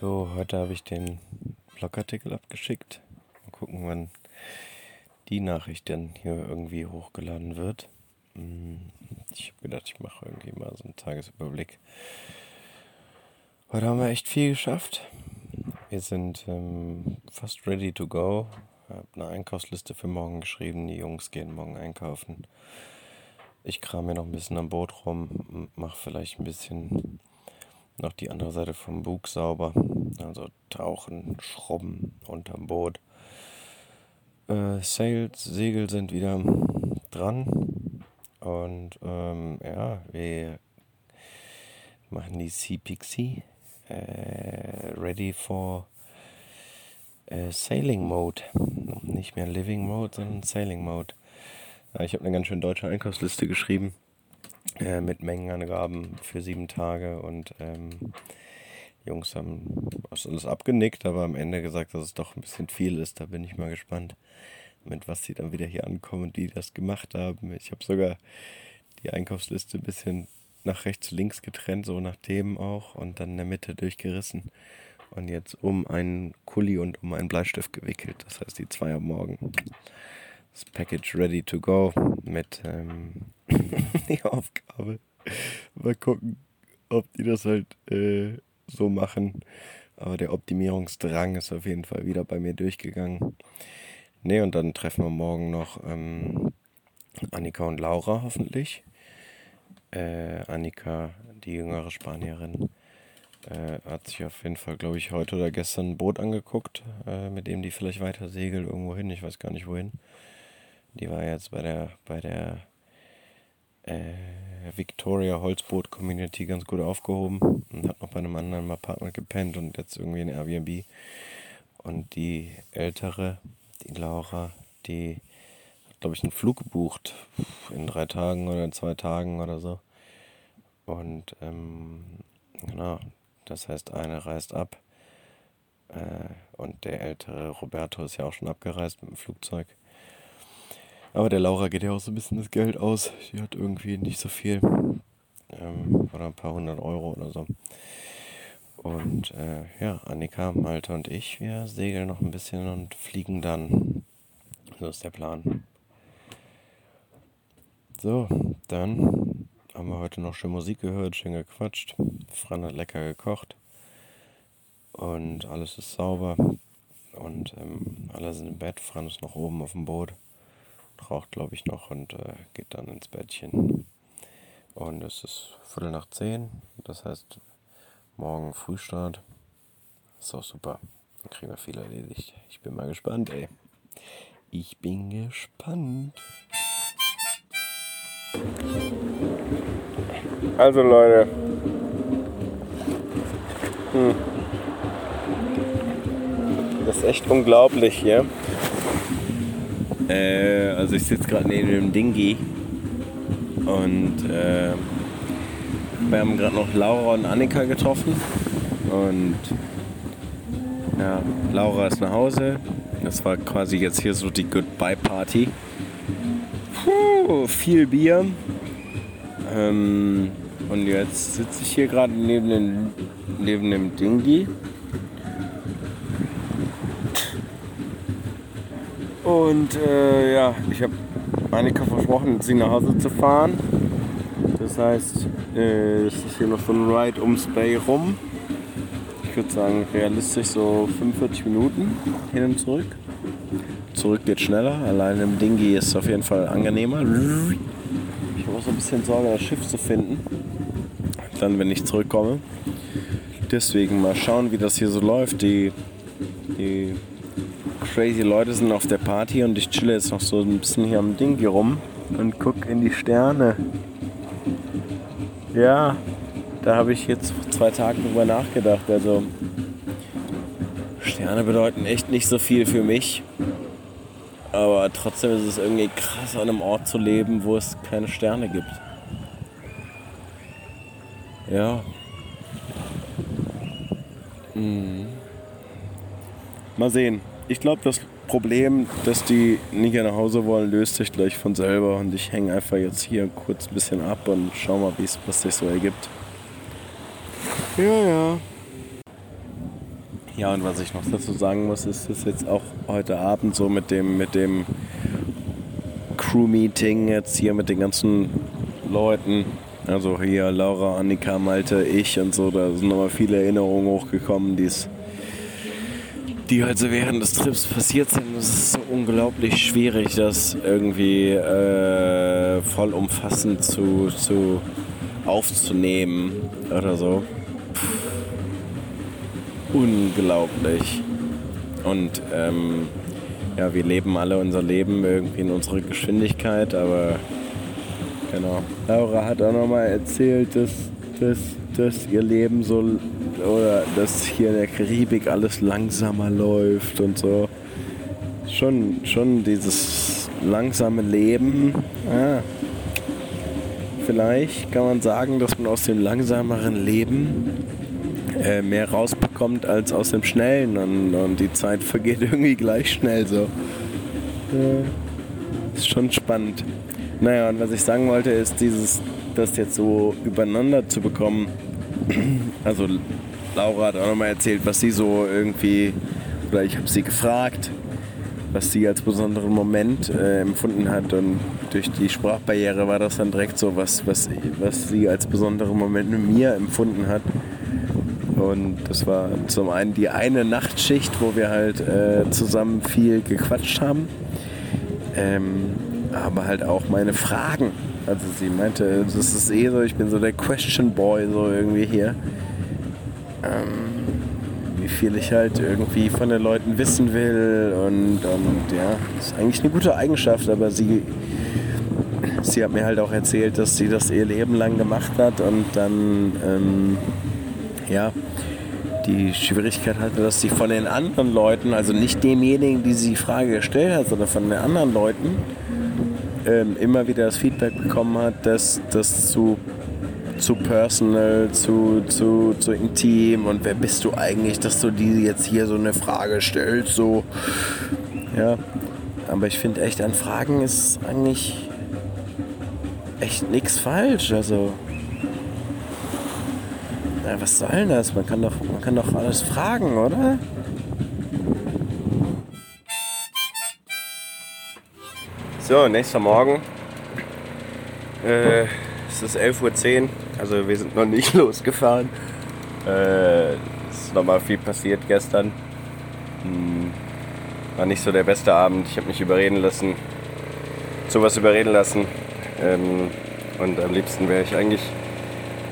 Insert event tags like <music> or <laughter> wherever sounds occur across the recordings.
So, heute habe ich den Blogartikel abgeschickt. Mal gucken, wann die Nachricht dann hier irgendwie hochgeladen wird. Hm, ich habe gedacht, ich mache irgendwie mal so einen Tagesüberblick. Heute haben wir echt viel geschafft. Wir sind ähm, fast ready to go. Ich habe eine Einkaufsliste für morgen geschrieben. Die Jungs gehen morgen einkaufen. Ich kram mir noch ein bisschen am Boot rum, mache vielleicht ein bisschen noch die andere Seite vom Bug sauber. Also tauchen, schrubben unterm Boot. Äh, Sails, Segel sind wieder dran. Und ähm, ja, wir machen die Sea Pixie äh, ready for äh, Sailing Mode. Nicht mehr Living Mode, sondern Sailing Mode. Ja, ich habe eine ganz schön deutsche Einkaufsliste geschrieben äh, mit Mengenangaben für sieben Tage und ähm, Jungs haben das alles abgenickt, aber am Ende gesagt, dass es doch ein bisschen viel ist. Da bin ich mal gespannt, mit was sie dann wieder hier ankommen und die das gemacht haben. Ich habe sogar die Einkaufsliste ein bisschen nach rechts, links getrennt, so nach Themen auch und dann in der Mitte durchgerissen und jetzt um einen Kuli und um einen Bleistift gewickelt. Das heißt, die zwei am Morgen. Das Package ready to go mit ähm, <laughs> die Aufgabe. Mal gucken, ob die das halt äh, so machen. Aber der Optimierungsdrang ist auf jeden Fall wieder bei mir durchgegangen. Ne, und dann treffen wir morgen noch ähm, Annika und Laura hoffentlich äh, Annika, die jüngere Spanierin, äh, hat sich auf jeden Fall, glaube ich, heute oder gestern ein Boot angeguckt, äh, mit dem die vielleicht weiter segelt irgendwo hin. Ich weiß gar nicht wohin. Die war jetzt bei der bei der äh, Victoria Holzboot Community ganz gut aufgehoben und hat noch bei einem anderen Apartment gepennt und jetzt irgendwie in Airbnb. Und die ältere, die Laura, die glaube ich, einen Flug gebucht in drei Tagen oder in zwei Tagen oder so. Und ähm, genau, das heißt, eine reist ab. Äh, und der ältere Roberto ist ja auch schon abgereist mit dem Flugzeug. Aber der Laura geht ja auch so ein bisschen das Geld aus. Die hat irgendwie nicht so viel. Ähm, oder ein paar hundert Euro oder so. Und äh, ja, Annika, Malte und ich, wir segeln noch ein bisschen und fliegen dann. So ist der Plan. So, dann haben wir heute noch schön Musik gehört, schön gequatscht. Fran hat lecker gekocht. Und alles ist sauber. Und ähm, alle sind im Bett. Fran ist noch oben auf dem Boot. Raucht, glaube ich, noch und äh, geht dann ins Bettchen. Und es ist Viertel nach zehn. Das heißt, morgen Frühstart. Ist auch super. Dann kriegen wir viel erledigt. Ich bin mal gespannt, ey. Ich bin gespannt. Also Leute. Hm. Das ist echt unglaublich hier. Äh, also ich sitze gerade neben dem Dingi und äh, wir haben gerade noch Laura und Annika getroffen und ja, Laura ist nach Hause. Das war quasi jetzt hier so die Goodbye Party. Puh, viel Bier. Ähm, und jetzt sitze ich hier gerade neben, neben dem Dingi. Und äh, ja, ich habe Annika versprochen, sie nach Hause zu fahren. Das heißt, äh, es ist hier noch so ein Ride ums Bay rum. Ich würde sagen, realistisch so 45 Minuten hin und zurück. Zurück geht schneller, allein im Dingi ist es auf jeden Fall angenehmer. Ich habe auch so ein bisschen Sorge, das Schiff zu finden. Dann, wenn ich zurückkomme. Deswegen mal schauen, wie das hier so läuft. Die, die crazy Leute sind auf der Party und ich chille jetzt noch so ein bisschen hier am Dingi rum und gucke in die Sterne. Ja, da habe ich jetzt zwei Tagen drüber nachgedacht. Also Sterne bedeuten echt nicht so viel für mich. Aber trotzdem ist es irgendwie krass, an einem Ort zu leben, wo es keine Sterne gibt. Ja. Mhm. Mal sehen. Ich glaube, das Problem, dass die nicht nach Hause wollen, löst sich gleich von selber. Und ich hänge einfach jetzt hier kurz ein bisschen ab und schau mal, was sich so ergibt. Ja, ja. Ja, und was ich noch dazu sagen muss, ist, dass jetzt auch heute Abend so mit dem, mit dem Crew-Meeting jetzt hier mit den ganzen Leuten, also hier Laura, Annika, Malte, ich und so, da sind nochmal viele Erinnerungen hochgekommen, die's, die halt so während des Trips passiert sind. Es ist so unglaublich schwierig, das irgendwie äh, vollumfassend zu, zu aufzunehmen oder so. Puh. Unglaublich. Und ähm, ja, wir leben alle unser Leben irgendwie in unserer Geschwindigkeit, aber genau. Laura hat auch nochmal erzählt, dass, dass, dass ihr Leben so oder dass hier in der Karibik alles langsamer läuft und so. Schon, schon dieses langsame Leben. Ja. Vielleicht kann man sagen, dass man aus dem langsameren Leben äh, mehr rausbekommt als aus dem schnellen und, und die Zeit vergeht <laughs> irgendwie gleich schnell so. Ja. Ist schon spannend. Naja, und was ich sagen wollte, ist dieses, das jetzt so übereinander zu bekommen. <clears throat> Also Laura hat auch nochmal erzählt, was sie so irgendwie, oder ich habe sie gefragt, was sie als besonderen Moment äh, empfunden hat. Und durch die Sprachbarriere war das dann direkt so, was, was, was sie als besonderen Moment mit mir empfunden hat. Und das war zum einen die eine Nachtschicht, wo wir halt äh, zusammen viel gequatscht haben. Ähm, aber halt auch meine Fragen. Also sie meinte, das ist eh so, ich bin so der Question Boy so irgendwie hier ähm, wie viel ich halt irgendwie von den Leuten wissen will und, und ja, ist eigentlich eine gute Eigenschaft, aber sie, sie hat mir halt auch erzählt, dass sie das ihr Leben lang gemacht hat und dann, ähm, ja, die Schwierigkeit hatte, dass sie von den anderen Leuten, also nicht demjenigen, die sie die Frage gestellt hat, sondern von den anderen Leuten, ähm, immer wieder das Feedback bekommen hat, dass das zu zu personal, zu, zu, zu intim und wer bist du eigentlich, dass du die jetzt hier so eine Frage stellst, so. Ja, aber ich finde echt, an Fragen ist eigentlich echt nichts falsch, also. Ja, was soll denn das? Man kann doch, man kann doch alles fragen, oder? So, nächster Morgen. Äh, es ist 11.10 Uhr. Also wir sind noch nicht <laughs> losgefahren. Äh, es ist nochmal viel passiert gestern. Hm, war nicht so der beste Abend. Ich habe mich überreden lassen, zu was überreden lassen. Ähm, und am liebsten wäre ich eigentlich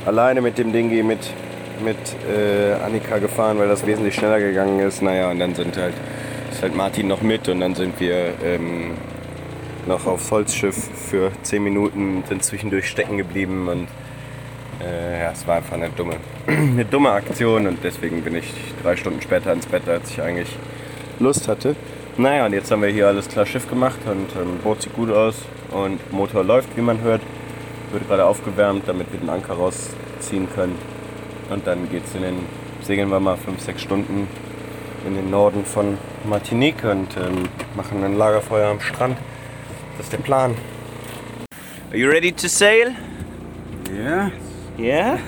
alleine mit dem Dingi mit, mit äh, Annika gefahren, weil das wesentlich schneller gegangen ist. Naja, und dann sind halt, ist halt Martin noch mit und dann sind wir ähm, noch aufs Holzschiff für 10 Minuten, sind zwischendurch stecken geblieben und äh, ja, es war einfach eine dumme, <clears throat> eine dumme Aktion und deswegen bin ich drei Stunden später ins Bett, als ich eigentlich Lust hatte. Naja, und jetzt haben wir hier alles klar Schiff gemacht und ähm, Boot sieht gut aus und Motor läuft, wie man hört. Wird gerade aufgewärmt, damit wir den Anker rausziehen können. Und dann geht's in den, segeln wir mal 5-6 Stunden in den Norden von Martinique und ähm, machen ein Lagerfeuer am Strand. Das ist der Plan. Are you ready to sail? Yeah. Yeah?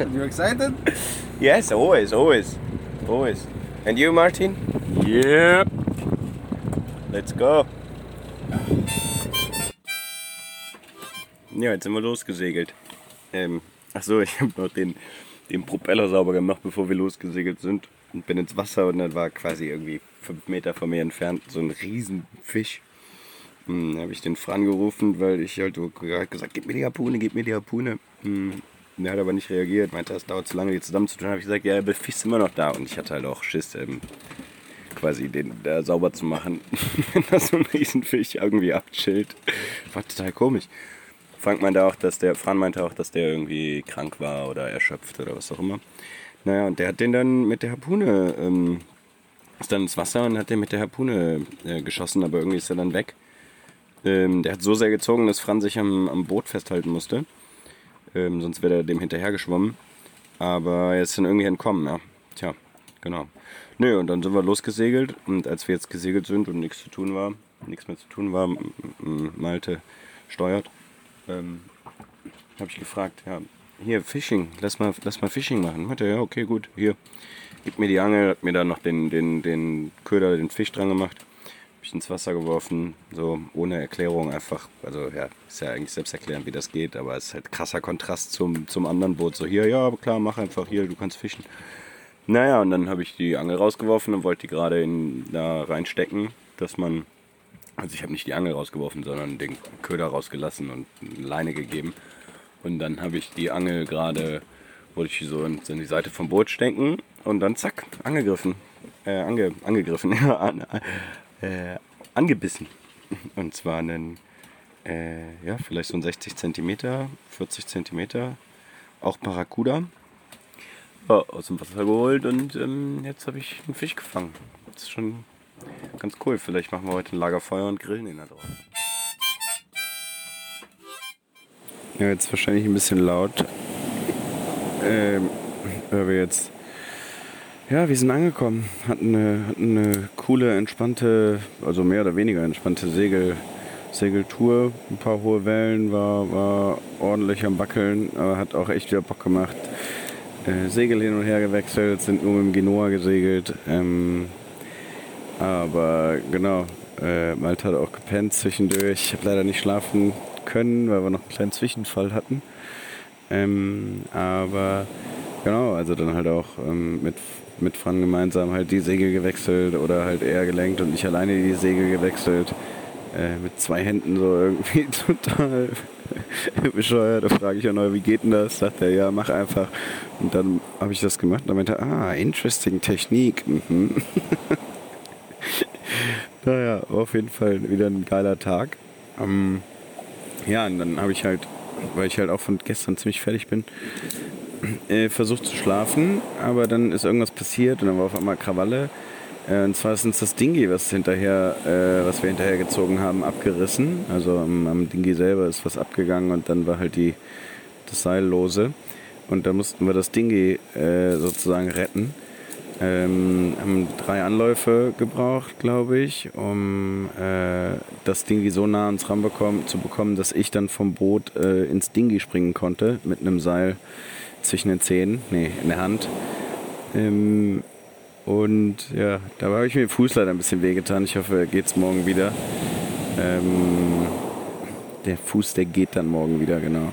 <laughs> you excited? Yes, always, always, always. And you, Martin? Yep. Let's go. Ja, jetzt sind wir losgesegelt. Ähm, Achso, <laughs> ich habe noch den, den Propeller sauber gemacht, bevor wir losgesegelt sind. Und bin ins Wasser und dann war quasi irgendwie fünf Meter von mir entfernt so ein Riesenfisch. Hm, habe ich den Fran gerufen, weil ich halt so gesagt, gib mir die Harpune, gib mir die Harpune. Hm, der hat aber nicht reagiert, meinte, es dauert zu lange, die zusammenzutun. habe ich gesagt, ja, der Fisch ist immer noch da. Und ich hatte halt auch Schiss, ähm, quasi den da sauber zu machen, <laughs> wenn da so ein Riesenfisch irgendwie abchillt. War total komisch. Frank meinte auch, dass der, Fran meinte auch, dass der irgendwie krank war oder erschöpft oder was auch immer. Naja, und der hat den dann mit der Harpune, ähm, ist dann ins Wasser und hat den mit der Harpune äh, geschossen, aber irgendwie ist er dann weg. Ähm, der hat so sehr gezogen, dass Fran sich am, am Boot festhalten musste. Ähm, sonst wäre er dem hinterher geschwommen. Aber er ist dann irgendwie entkommen, ja. Tja, genau. Nö, und dann sind wir losgesegelt. Und als wir jetzt gesegelt sind und nichts zu tun war, nichts mehr zu tun war, Malte steuert, ähm, habe ich gefragt, ja, hier, Fishing, lass mal, lass mal Fishing machen. Meinte, ja, okay, gut, hier. gibt mir die Angel, hat mir dann noch den, den, den Köder, den Fisch dran gemacht, ich ins Wasser geworfen, so ohne Erklärung einfach. Also ja, ist ja eigentlich selbst erklären, wie das geht, aber es ist halt krasser Kontrast zum, zum anderen Boot. So hier, ja, klar, mach einfach hier, du kannst fischen. Naja, und dann habe ich die Angel rausgeworfen und wollte die gerade in, da reinstecken, dass man, also ich habe nicht die Angel rausgeworfen, sondern den Köder rausgelassen und eine Leine gegeben. Und dann habe ich die Angel gerade, wollte ich so in, in die Seite vom Boot stecken und dann zack, angegriffen. Äh, ange, angegriffen, <laughs> ja, äh, angebissen. <laughs> Und zwar einen, äh, ja, vielleicht so ein 60 cm, 40 cm, auch Barracuda. Ja, aus dem Wasser geholt und ähm, jetzt habe ich einen Fisch gefangen. Das ist schon ganz cool. Vielleicht machen wir heute ein Lagerfeuer und grillen ihn da drauf. Ja, jetzt wahrscheinlich ein bisschen laut. Ähm, weil wir jetzt. Ja, wir sind angekommen. Hatten eine, hatten eine coole, entspannte, also mehr oder weniger entspannte Segel, Segeltour. Ein paar hohe Wellen, war, war ordentlich am Wackeln, aber hat auch echt wieder Bock gemacht. Äh, Segel hin und her gewechselt, sind nur mit dem Genoa gesegelt. Ähm, aber genau, äh, Malte hat auch gepennt zwischendurch. Ich habe leider nicht schlafen können, weil wir noch einen kleinen Zwischenfall hatten. Ähm, aber genau, also dann halt auch ähm, mit, mit Fran gemeinsam halt die Segel gewechselt oder halt er gelenkt und ich alleine die Segel gewechselt. Äh, mit zwei Händen so irgendwie <laughs> total bescheuert. Da frage ich auch neu, wie geht denn das? Sagt er, ja, mach einfach. Und dann habe ich das gemacht und dann meinte ah, interesting Technik. Mhm. <laughs> naja, auf jeden Fall wieder ein geiler Tag. Ähm, ja, und dann habe ich halt, weil ich halt auch von gestern ziemlich fertig bin, äh, versucht zu schlafen, aber dann ist irgendwas passiert und dann war auf einmal Krawalle. Äh, und zwar ist uns das Dingi, was hinterher, äh, was wir hinterher gezogen haben, abgerissen. Also am, am Dingi selber ist was abgegangen und dann war halt die, das Seil lose. Und da mussten wir das Dingi äh, sozusagen retten. Ähm, haben drei Anläufe gebraucht, glaube ich, um äh, das Dingi so nah ans Ram bekommen, zu bekommen, dass ich dann vom Boot äh, ins Dingi springen konnte mit einem Seil zwischen den Zähnen, nee, in der Hand. Ähm, und ja, da habe ich mir den Fuß leider ein bisschen wehgetan. Ich hoffe, geht es morgen wieder. Ähm, der Fuß, der geht dann morgen wieder, genau.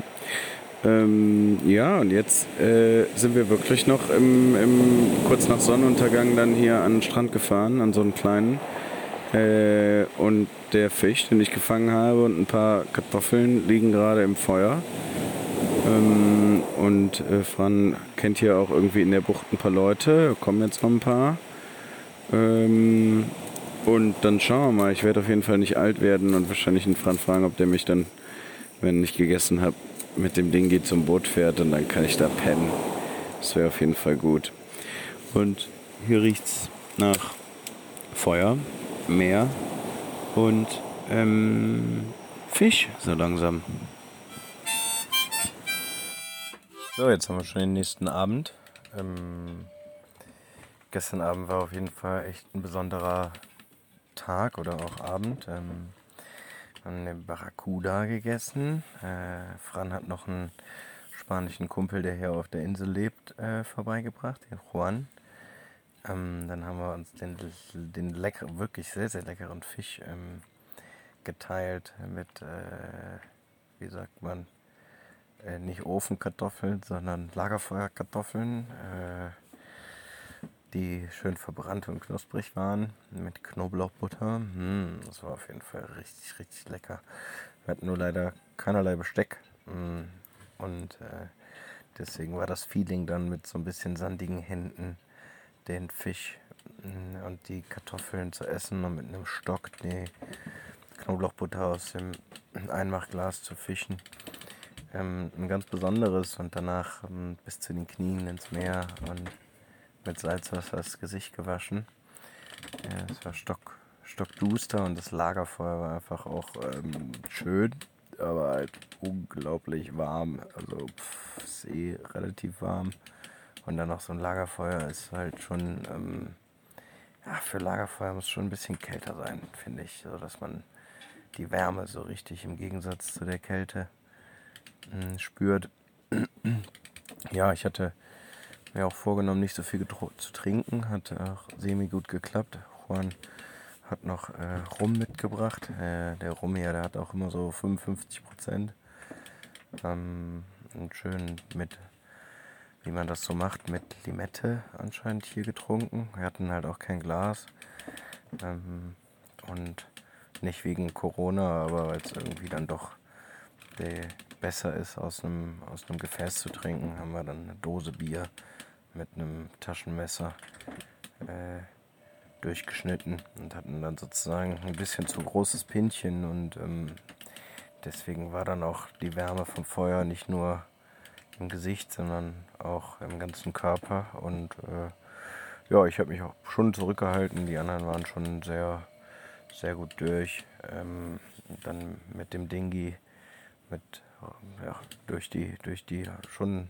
Ähm, ja, und jetzt äh, sind wir wirklich noch im, im, kurz nach Sonnenuntergang dann hier an den Strand gefahren, an so einen kleinen. Äh, und der Fisch, den ich gefangen habe, und ein paar Kartoffeln liegen gerade im Feuer. Ähm, und äh, Fran kennt hier auch irgendwie in der Bucht ein paar Leute, kommen jetzt noch ein paar. Ähm, und dann schauen wir mal. Ich werde auf jeden Fall nicht alt werden und wahrscheinlich einen Fran fragen, ob der mich dann, wenn ich gegessen habe, mit dem Ding geht zum Boot fährt und dann kann ich da pennen. Das wäre auf jeden Fall gut. Und hier riecht es nach Feuer, Meer und ähm, Fisch so langsam. So, jetzt haben wir schon den nächsten Abend. Ähm, gestern Abend war auf jeden Fall echt ein besonderer Tag oder auch Abend. Ähm, wir haben eine Barracuda gegessen. Äh, Fran hat noch einen spanischen Kumpel, der hier auf der Insel lebt, äh, vorbeigebracht, den Juan. Ähm, dann haben wir uns den, den lecker, wirklich sehr, sehr leckeren Fisch ähm, geteilt mit, äh, wie sagt man, äh, nicht Ofenkartoffeln, sondern Lagerfeuerkartoffeln, äh, die schön verbrannt und knusprig waren mit Knoblauchbutter. Mm, das war auf jeden Fall richtig, richtig lecker. Wir hatten nur leider keinerlei Besteck mm, und äh, deswegen war das Feeling dann mit so ein bisschen sandigen Händen den Fisch mm, und die Kartoffeln zu essen und mit einem Stock die Knoblauchbutter aus dem Einmachglas zu fischen ähm, ein ganz besonderes und danach ähm, bis zu den Knien ins Meer und mit Salzwasser das Gesicht gewaschen. Ja, es war stock, stockduster und das Lagerfeuer war einfach auch ähm, schön, aber halt unglaublich warm. Also pff, eh relativ warm. Und dann noch so ein Lagerfeuer ist halt schon, ähm, ja, für Lagerfeuer muss schon ein bisschen kälter sein, finde ich, so dass man die Wärme so richtig im Gegensatz zu der Kälte spürt. <clears throat> Ja, ich hatte mir auch vorgenommen, nicht so viel zu trinken. Hat auch semi gut geklappt. Juan hat noch äh, Rum mitgebracht. Äh, der Rum hier, der hat auch immer so 55 Prozent. Ähm, und schön mit, wie man das so macht, mit Limette anscheinend hier getrunken. Wir hatten halt auch kein Glas. Ähm, und nicht wegen Corona, aber weil es irgendwie dann doch besser ist, aus einem, aus einem Gefäß zu trinken, haben wir dann eine Dose Bier mit einem Taschenmesser äh, durchgeschnitten und hatten dann sozusagen ein bisschen zu großes Pinchen und ähm, deswegen war dann auch die Wärme vom Feuer nicht nur im Gesicht, sondern auch im ganzen Körper und äh, ja, ich habe mich auch schon zurückgehalten, die anderen waren schon sehr, sehr gut durch. Ähm, dann mit dem Dingi, mit, ja, durch die, durch die schon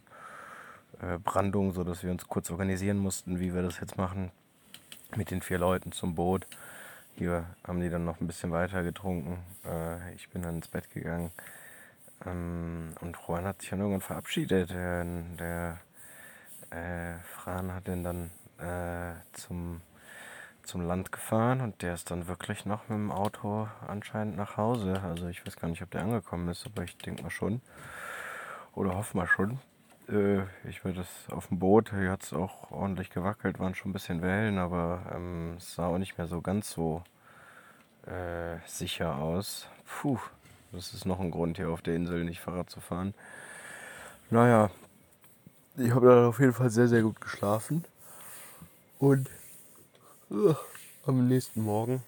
äh, Brandung, sodass wir uns kurz organisieren mussten, wie wir das jetzt machen mit den vier Leuten zum Boot. Hier haben die dann noch ein bisschen weiter getrunken. Äh, ich bin dann ins Bett gegangen. Ähm, und Juan hat sich dann irgendwann verabschiedet. Der, der äh, Fran hat den dann äh, zum, zum Land gefahren und der ist dann wirklich noch mit dem Auto anscheinend nach Hause. Also ich weiß gar nicht, ob der angekommen ist, aber ich denke mal schon. Oder hoffe mal schon. Äh, ich war das auf dem Boot, hier hat es auch ordentlich gewackelt, waren schon ein bisschen Wellen, aber ähm, es sah auch nicht mehr so ganz so äh, sicher aus. Puh, das ist noch ein Grund, hier auf der Insel nicht Fahrrad zu fahren. Naja, ich habe dann auf jeden Fall sehr, sehr gut geschlafen. Und am nächsten Morgen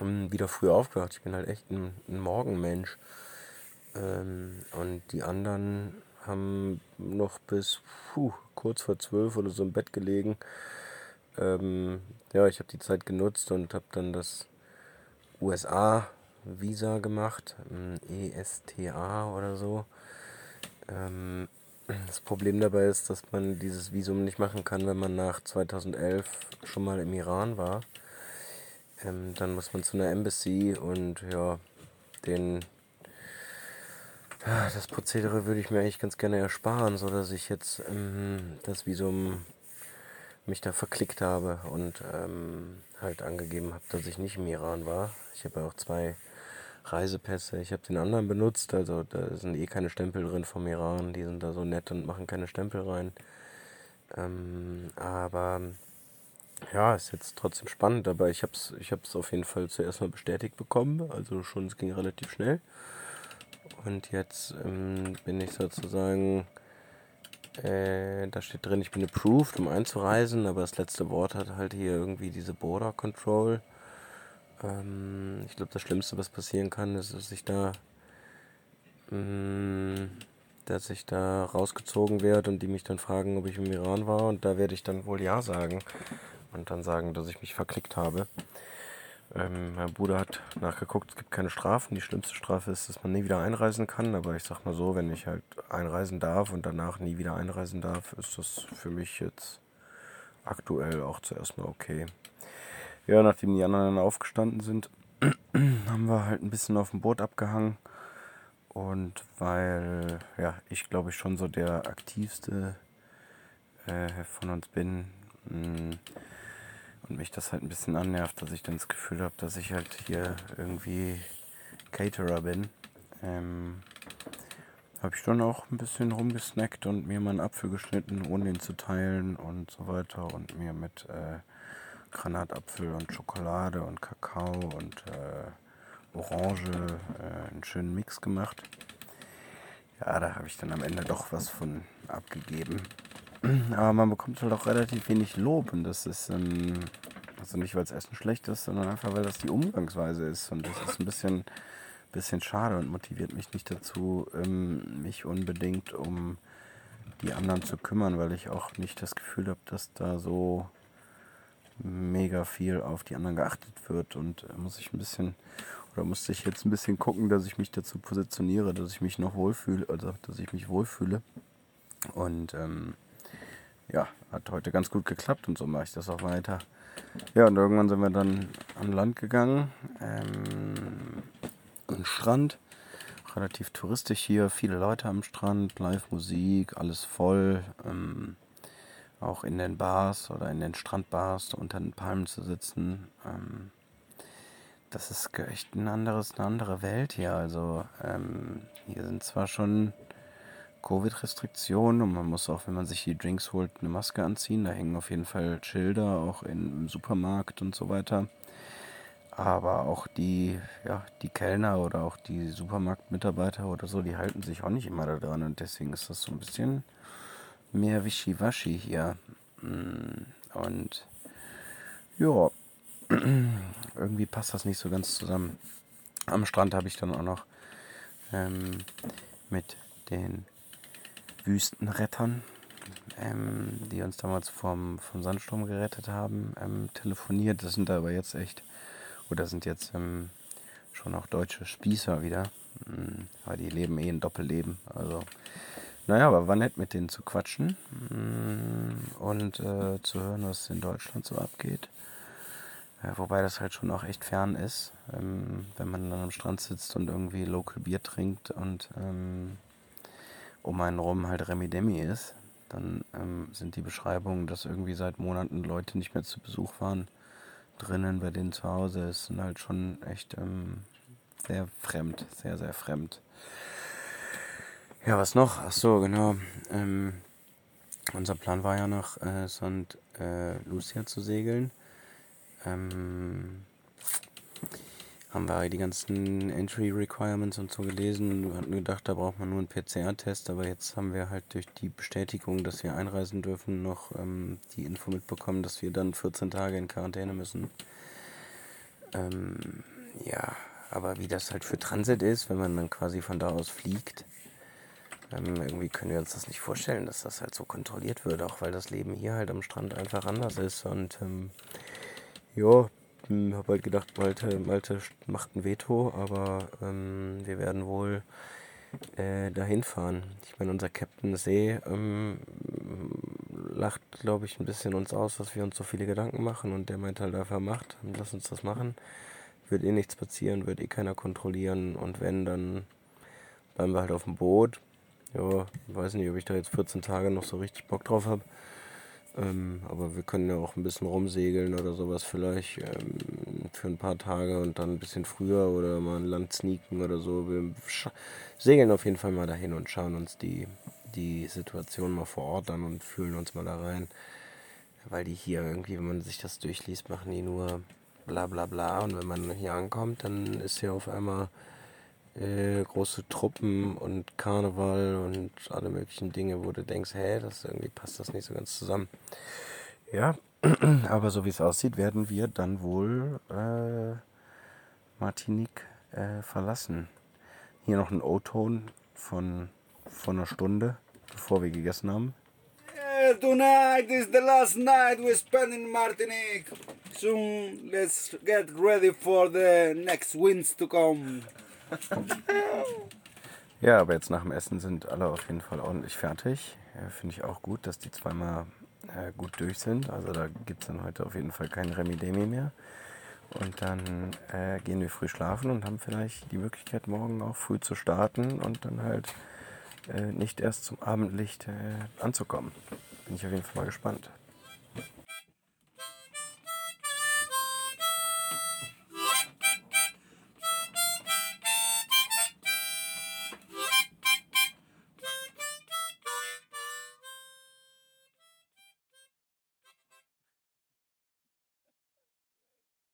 ähm, wieder früh aufgewacht. Ich bin halt echt ein, ein Morgenmensch. Ähm, und die anderen haben noch bis puh, kurz vor zwölf oder so im Bett gelegen. Ähm, ja, ich habe die Zeit genutzt und habe dann das USA-Visa gemacht, ESTA oder so. Ähm, das Problem dabei ist, dass man dieses Visum nicht machen kann, wenn man nach 2011 schon mal im Iran war. Ähm, dann muss man zu einer Embassy und ja, den das Prozedere würde ich mir eigentlich ganz gerne ersparen, so dass ich jetzt ähm, das Visum mich da verklickt habe und ähm, halt angegeben habe, dass ich nicht im Iran war. Ich habe ja auch zwei Reisepässe. Ich habe den anderen benutzt, also da sind eh keine Stempel drin vom Iran. Die sind da so nett und machen keine Stempel rein. Ähm, aber ja, ist jetzt trotzdem spannend, aber ich habe es ich hab's auf jeden Fall zuerst mal bestätigt bekommen. Also schon, es ging relativ schnell. Und jetzt ähm, bin ich sozusagen, äh, da steht drin, ich bin approved, um einzureisen, aber das letzte Wort hat halt hier irgendwie diese Border Control. Ähm, ich glaube, das Schlimmste, was passieren kann, ist, dass ich da, mh, mm, dass ich da rausgezogen werde und die mich dann fragen, ob ich im Iran war und da werde ich dann wohl Ja sagen und dann sagen, dass ich mich verklickt habe. Ähm, mein Bruder hat nachgeguckt, es gibt keine Strafen. Die schlimmste Strafe ist, dass man nie wieder einreisen kann. Aber ich sag mal so, wenn ich halt einreisen darf und danach nie wieder einreisen darf, ist das für mich jetzt aktuell auch zuerst mal okay. Ja, nachdem die anderen aufgestanden sind, <clears throat> haben wir halt ein bisschen auf dem Boot abgehangen. Und weil, ja, ich glaube ich schon so der aktivste äh, von uns bin, mm, und mich das halt ein bisschen annervt, dass ich dann das Gefühl habe, dass ich halt hier irgendwie Caterer bin. Ähm, habe ich dann auch ein bisschen rumgesnackt und mir meinen Apfel geschnitten, ohne ihn zu teilen und so weiter. Und mir mit äh, Granatapfel und Schokolade und Kakao und äh, Orange äh, einen schönen Mix gemacht. Ja, da habe ich dann am Ende doch was von abgegeben. Aber man bekommt halt auch relativ wenig Lob und das ist, ähm, also nicht weil das Essen schlecht ist, sondern einfach weil das die Umgangsweise ist und das ist ein bisschen, bisschen schade und motiviert mich nicht dazu, ähm, mich unbedingt um die anderen zu kümmern, weil ich auch nicht das Gefühl habe, dass da so mega viel auf die anderen geachtet wird und äh, muss ich ein bisschen oder musste ich jetzt ein bisschen gucken, dass ich mich dazu positioniere, dass ich mich noch wohlfühle, also dass ich mich wohlfühle und ähm, ja, hat heute ganz gut geklappt und so mache ich das auch weiter. Ja, und irgendwann sind wir dann an Land gegangen, ähm, an Strand, relativ touristisch hier, viele Leute am Strand, Live-Musik, alles voll. Ähm, auch in den Bars oder in den Strandbars unter den Palmen zu sitzen. Ähm, das ist echt ein anderes, eine andere Welt hier. Also ähm, hier sind zwar schon Covid-Restriktionen und man muss auch, wenn man sich die Drinks holt, eine Maske anziehen. Da hängen auf jeden Fall Schilder, auch im Supermarkt und so weiter. Aber auch die, ja, die Kellner oder auch die Supermarktmitarbeiter oder so, die halten sich auch nicht immer daran und deswegen ist das so ein bisschen mehr Wischiwaschi hier. Mm, und ja, <clears throat> irgendwie passt das nicht so ganz zusammen. Am Strand habe ich dann auch noch ähm, mit den Wüstenrettern, ähm, die uns damals vom, vom Sandsturm gerettet haben, ähm, telefoniert. Das sind aber jetzt echt, oder sind jetzt ähm, schon auch deutsche Spießer wieder. Mhm, weil die leben eh ein Doppelleben. Also, naja, aber war nett mit denen zu quatschen mh, und äh, zu hören, was in Deutschland so abgeht. Ja, wobei das halt schon auch echt fern ist, ähm, wenn man dann am Strand sitzt und irgendwie Local Bier trinkt und ähm, um einen rum halt Remi Demi ist, dann ähm, sind die Beschreibungen, dass irgendwie seit Monaten Leute nicht mehr zu Besuch waren, drinnen bei denen zu Hause ist, sind halt schon echt ähm, sehr fremd, sehr, sehr fremd. Ja, was noch? Ach so, genau. Ähm, unser Plan war ja noch, äh, St. Äh, Lucia zu segeln. Ähm, haben wir die ganzen Entry Requirements und so gelesen. Wir hatten gedacht, da braucht man nur einen PCR-Test, aber jetzt haben wir halt durch die Bestätigung, dass wir einreisen dürfen, noch ähm, die Info mitbekommen, dass wir dann 14 Tage in Quarantäne müssen. Ähm, ja, aber wie das halt für Transit ist, wenn man dann quasi von da aus fliegt, ähm, irgendwie können wir uns das nicht vorstellen, dass das halt so kontrolliert wird, auch weil das Leben hier halt am Strand einfach anders ist und ähm, ja, hm, habe halt gedacht, Malte, Malte macht ein Veto, aber ähm, wir werden wohl äh, dahin fahren. Ich meine, unser Captain See ähm, lacht, glaube ich, ein bisschen uns aus, dass wir uns so viele Gedanken machen und der meint halt einfach, macht, lass uns das machen. Wird eh nichts passieren, wird eh keiner kontrollieren und wenn, dann bleiben wir halt auf dem Boot. Ja, weiß nicht, ob ich da jetzt 14 Tage noch so richtig Bock drauf habe. Ähm, aber wir können ja auch ein bisschen rumsegeln oder sowas vielleicht ähm, für ein paar Tage und dann ein bisschen früher oder mal ein Land sneaken oder so. Wir segeln auf jeden Fall mal dahin und schauen uns die, die Situation mal vor Ort an und fühlen uns mal da rein. Weil die hier irgendwie, wenn man sich das durchliest, machen die nur bla bla bla. Und wenn man hier ankommt, dann ist hier auf einmal äh, große Truppen und Karneval und alle möglichen Dinge, wo du denkst, hä, das irgendwie passt das nicht so ganz zusammen. Ja, <clears throat> aber so wie es aussieht, werden wir dann wohl äh, Martinique äh, verlassen. Hier noch ein O-Ton von, von einer Stunde, bevor wir gegessen haben. Yeah, tonight is the last night we spend in Martinique. Soon let's get ready for the next winds to come. <laughs> ja, aber jetzt nach dem Essen sind alle auf jeden Fall ordentlich fertig. Ja, Finde ich auch gut, dass die zweimal äh, gut durch sind. Also da gibt es dann heute auf jeden Fall kein Remi-Demi mehr. Und dann äh, gehen wir früh schlafen und haben vielleicht die Möglichkeit, morgen auch früh zu starten und dann halt äh, nicht erst zum Abendlicht äh, anzukommen. Bin ich auf jeden Fall mal gespannt.